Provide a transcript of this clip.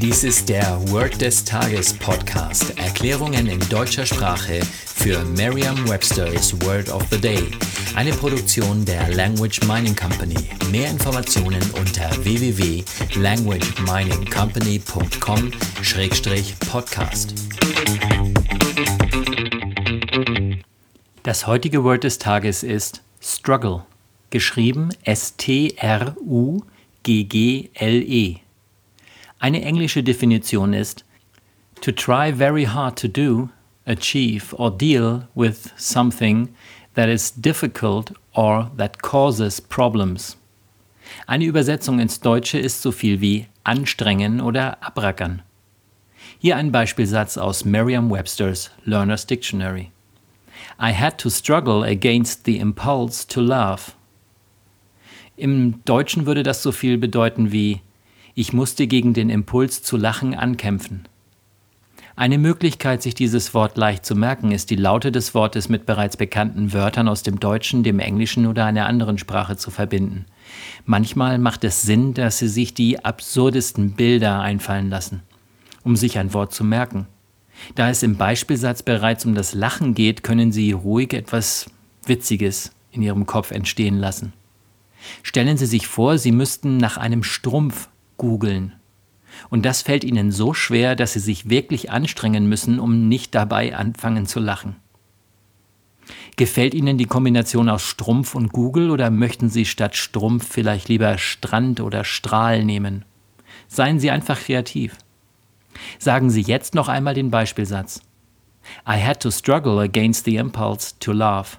Dies ist der Word des Tages Podcast. Erklärungen in deutscher Sprache für Merriam-Webster's Word of the Day. Eine Produktion der Language Mining Company. Mehr Informationen unter www.languageminingcompany.com-podcast. Das heutige Word des Tages ist Struggle, geschrieben S-T-R-U-G-G-L-E. Eine englische Definition ist to try very hard to do, achieve or deal with something that is difficult or that causes problems. Eine Übersetzung ins Deutsche ist so viel wie anstrengen oder abrackern. Hier ein Beispielsatz aus Merriam-Webster's Learner's Dictionary. I had to struggle against the impulse to laugh. Im Deutschen würde das so viel bedeuten wie ich musste gegen den Impuls zu lachen ankämpfen. Eine Möglichkeit, sich dieses Wort leicht zu merken, ist die Laute des Wortes mit bereits bekannten Wörtern aus dem Deutschen, dem Englischen oder einer anderen Sprache zu verbinden. Manchmal macht es Sinn, dass Sie sich die absurdesten Bilder einfallen lassen, um sich ein Wort zu merken. Da es im Beispielsatz bereits um das Lachen geht, können Sie ruhig etwas Witziges in Ihrem Kopf entstehen lassen. Stellen Sie sich vor, Sie müssten nach einem Strumpf googeln. Und das fällt ihnen so schwer, dass sie sich wirklich anstrengen müssen, um nicht dabei anfangen zu lachen. Gefällt Ihnen die Kombination aus Strumpf und Google oder möchten Sie statt Strumpf vielleicht lieber Strand oder Strahl nehmen? Seien Sie einfach kreativ. Sagen Sie jetzt noch einmal den Beispielsatz. I had to struggle against the impulse to laugh.